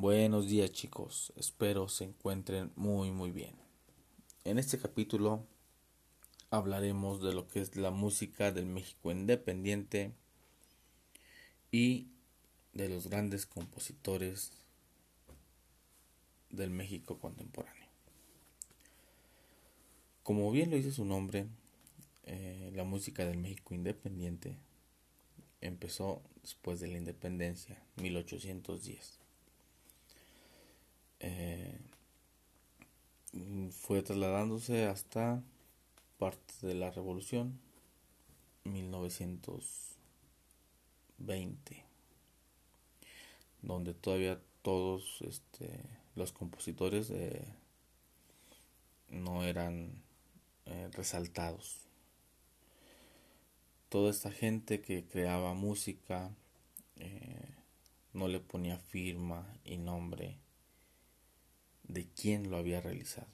Buenos días chicos, espero se encuentren muy muy bien. En este capítulo hablaremos de lo que es la música del México independiente y de los grandes compositores del México contemporáneo. Como bien lo dice su nombre, eh, la música del México independiente empezó después de la independencia, 1810. Eh, fue trasladándose hasta parte de la revolución 1920 donde todavía todos este, los compositores eh, no eran eh, resaltados. Toda esta gente que creaba música no le ponía firma y nombre de quién lo había realizado.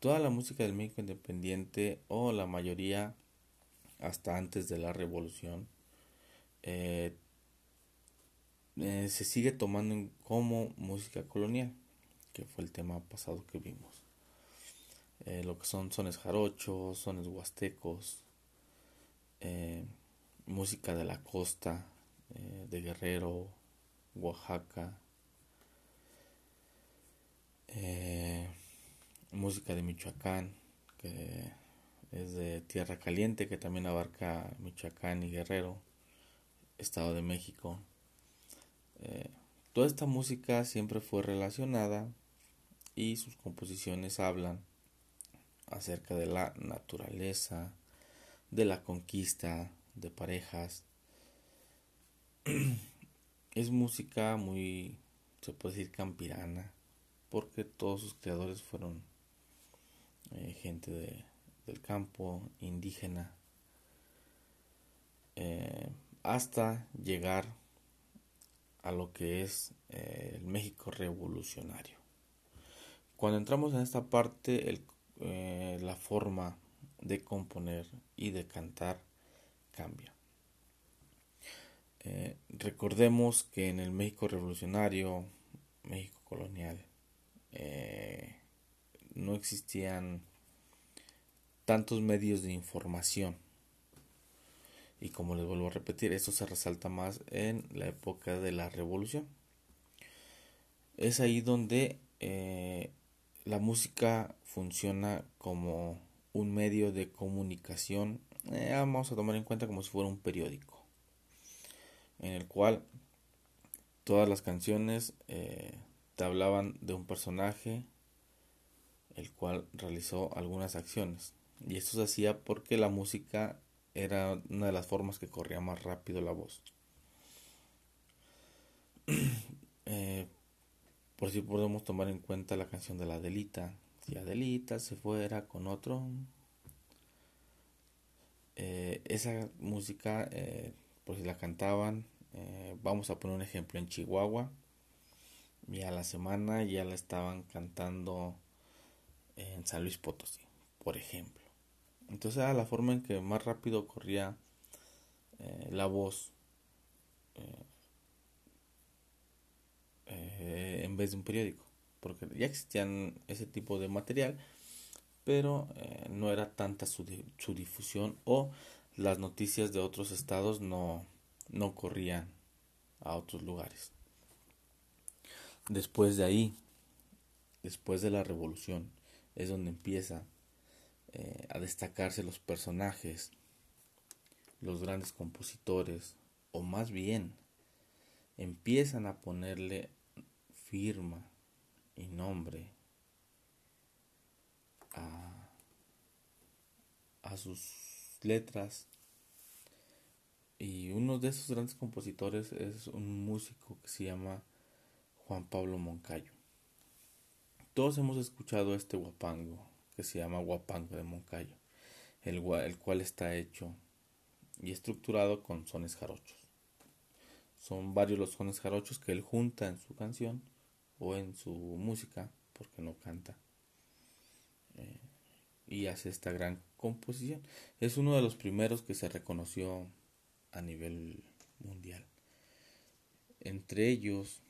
Toda la música del México independiente o la mayoría hasta antes de la revolución eh, eh, se sigue tomando como música colonial, que fue el tema pasado que vimos. Eh, lo que son sones jarochos, sones huastecos, música de la costa, de Guerrero, Oaxaca, eh, música de Michoacán, que es de Tierra Caliente, que también abarca Michoacán y Guerrero, Estado de México. Eh, toda esta música siempre fue relacionada y sus composiciones hablan acerca de la naturaleza, de la conquista de parejas. es música muy, se puede decir, campirana, porque todos sus creadores fueron eh, gente del campo, indígena, eh, hasta llegar a lo que es eh, el México revolucionario. Cuando entramos en esta parte, la forma de componer y de cantar cambia. recordemos que en el México revolucionario, México colonial, eh, no existían tantos medios de información. Y como les vuelvo a repetir, esto se resalta más en la época de la revolución. Es ahí donde eh, la música funciona como un medio de comunicación, eh, vamos a tomar en cuenta como si fuera un periódico, en el cual todas las canciones te hablaban de un personaje el cual realizó algunas acciones. Y esto se hacía porque la música era una de las formas que corría más rápido la voz. Eh, por si podemos tomar en cuenta la canción de la Adelita. Si Adelita se fuera con otro. Eh, esa música, eh, por si la cantaban, vamos a poner un ejemplo en Chihuahua y a la semana ya la estaban cantando en San Luis Potosí, por ejemplo. Entonces era la forma en que más rápido corría eh, la voz eh, eh, en vez de un periódico, porque ya existían ese tipo de material, pero no era tanta su, su, difusión o las noticias de otros estados no, no corrían a otros lugares. Después de ahí, después de la revolución, es donde empieza eh, a destacarse los personajes, los grandes compositores, o más bien, empiezan a ponerle firma y nombre a, a sus letras. Y uno de esos grandes compositores es un músico que se llama Juan Pablo Moncayo. Todos hemos escuchado este guapango que se llama guapango de Moncayo, el, cual está hecho y estructurado con sones jarochos. Son varios los sones jarochos que él junta en su canción o en su música, porque no canta. Eh, y hace esta gran composición. Es uno de los primeros que se reconoció a nivel mundial. Entre ellos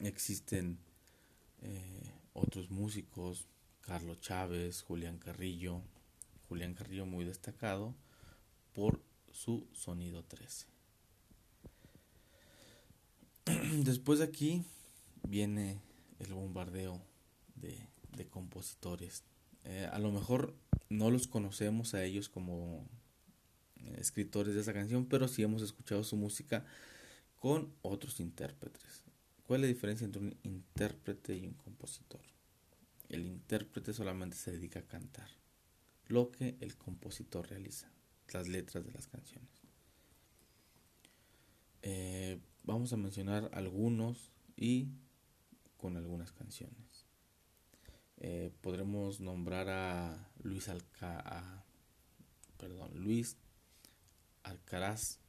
existen eh, otros músicos, Carlos Chávez, Julián Carrillo, Julián Carrillo muy destacado por su sonido 13. Después de aquí viene el bombardeo de, compositores. Eh, a lo mejor no los conocemos a ellos como eh, escritores de esa canción, pero sí hemos escuchado su música con otros intérpretes. ¿Cuál es la diferencia entre un intérprete y un compositor? El intérprete solamente se dedica a cantar, lo que el compositor realiza, las letras de las canciones. Eh, vamos a mencionar algunos y con algunas canciones. Eh, podremos nombrar a Luis Alca perdón, Luis Alcaraz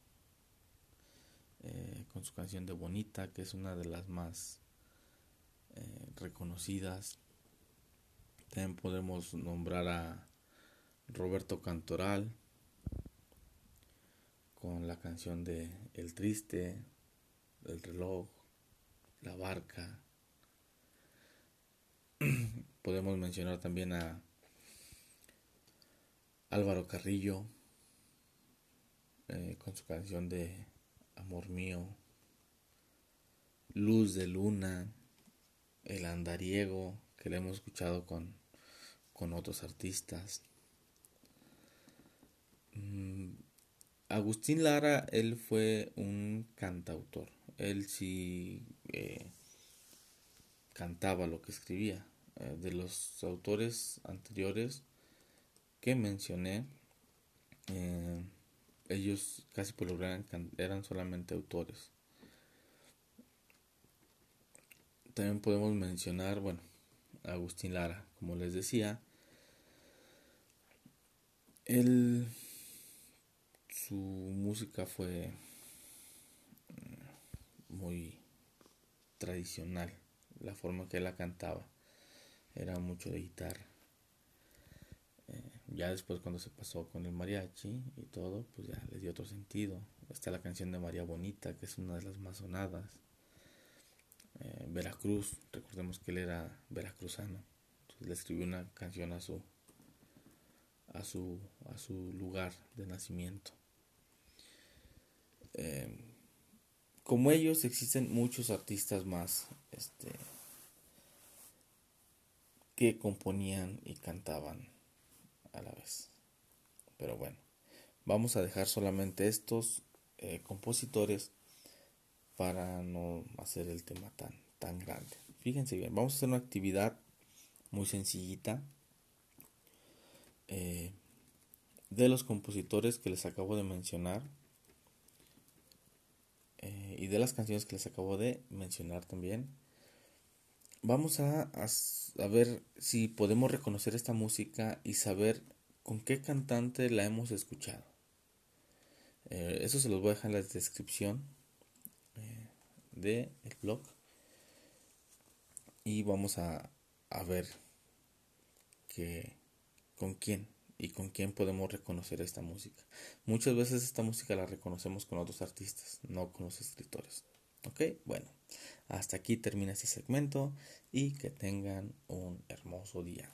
eh, con su canción de Bonita, que es una de las más eh, reconocidas. También podemos nombrar a Roberto Cantoral con la canción de El Triste, El Reloj, La Barca. podemos mencionar también a Álvaro Carrillo eh, con su canción de Amor mío, Luz de Luna, El Andariego, que le hemos escuchado con, con otros artistas. Mm, Agustín Lara, él fue un cantautor. Él sí eh, cantaba lo que escribía. Eh, de los autores anteriores que mencioné, eh, ellos casi por eran solamente autores. También podemos mencionar, bueno, Agustín Lara, como les decía, él, su música fue mm, muy tradicional, la forma que él la cantaba, era mucho de guitarra. Ya después cuando se pasó con el mariachi y todo, pues ya le dio otro sentido. Está la canción de María Bonita, que es una de las más sonadas. Eh, Veracruz, recordemos que él era veracruzano. Entonces le escribió una canción a su a su a su lugar de nacimiento. Eh, como ellos existen muchos artistas más este que componían y cantaban a la vez. Pero bueno, vamos a dejar solamente estos eh, compositores para no hacer el tema tan, tan grande. Fíjense bien, vamos a hacer una actividad muy sencillita eh, de los compositores que les acabo de mencionar eh, y de las canciones que les acabo de mencionar también. Vamos a, a ver si podemos reconocer esta música y saber con qué cantante la hemos escuchado. Eh, eso se los voy a dejar en la descripción eh, del blog. Y vamos a, a ver que, con quién y con quién podemos reconocer esta música. Muchas veces esta música la reconocemos con otros artistas, no con los escritores. Ok, bueno, hasta aquí termina este segmento y que tengan un hermoso día.